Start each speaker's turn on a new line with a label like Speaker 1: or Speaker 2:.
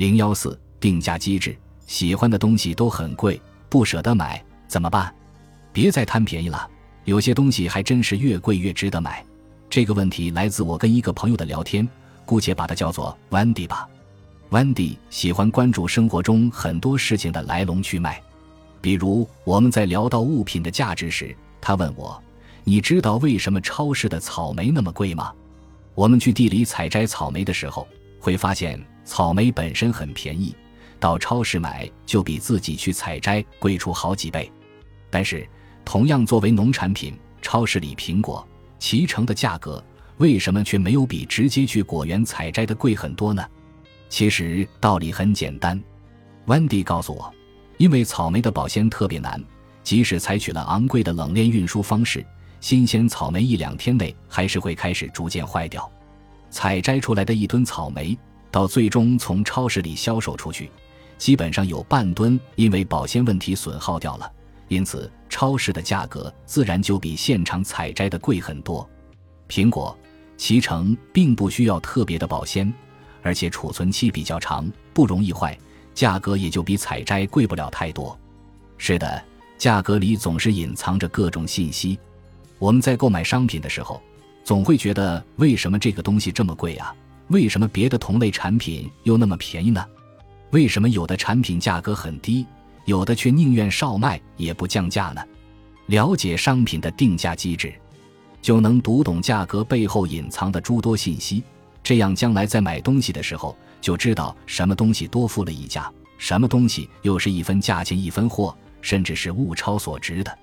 Speaker 1: 零幺四定价机制，喜欢的东西都很贵，不舍得买，怎么办？别再贪便宜了，有些东西还真是越贵越值得买。这个问题来自我跟一个朋友的聊天，姑且把它叫做 Wendy 吧。Wendy 喜欢关注生活中很多事情的来龙去脉，比如我们在聊到物品的价值时，他问我：“你知道为什么超市的草莓那么贵吗？”我们去地里采摘草莓的时候，会发现草莓本身很便宜，到超市买就比自己去采摘贵出好几倍。但是，同样作为农产品，超市里苹果、脐橙的价格为什么却没有比直接去果园采摘的贵很多呢？其实道理很简单，Wendy 告诉我，因为草莓的保鲜特别难，即使采取了昂贵的冷链运输方式。新鲜草莓一两天内还是会开始逐渐坏掉，采摘出来的一吨草莓到最终从超市里销售出去，基本上有半吨因为保鲜问题损耗掉了，因此超市的价格自然就比现场采摘的贵很多。苹果、脐橙并不需要特别的保鲜，而且储存期比较长，不容易坏，价格也就比采摘贵不了太多。是的，价格里总是隐藏着各种信息。我们在购买商品的时候，总会觉得为什么这个东西这么贵啊？为什么别的同类产品又那么便宜呢？为什么有的产品价格很低，有的却宁愿少卖也不降价呢？了解商品的定价机制，就能读懂价格背后隐藏的诸多信息。这样将来在买东西的时候，就知道什么东西多付了一价，什么东西又是一分价钱一分货，甚至是物超所值的。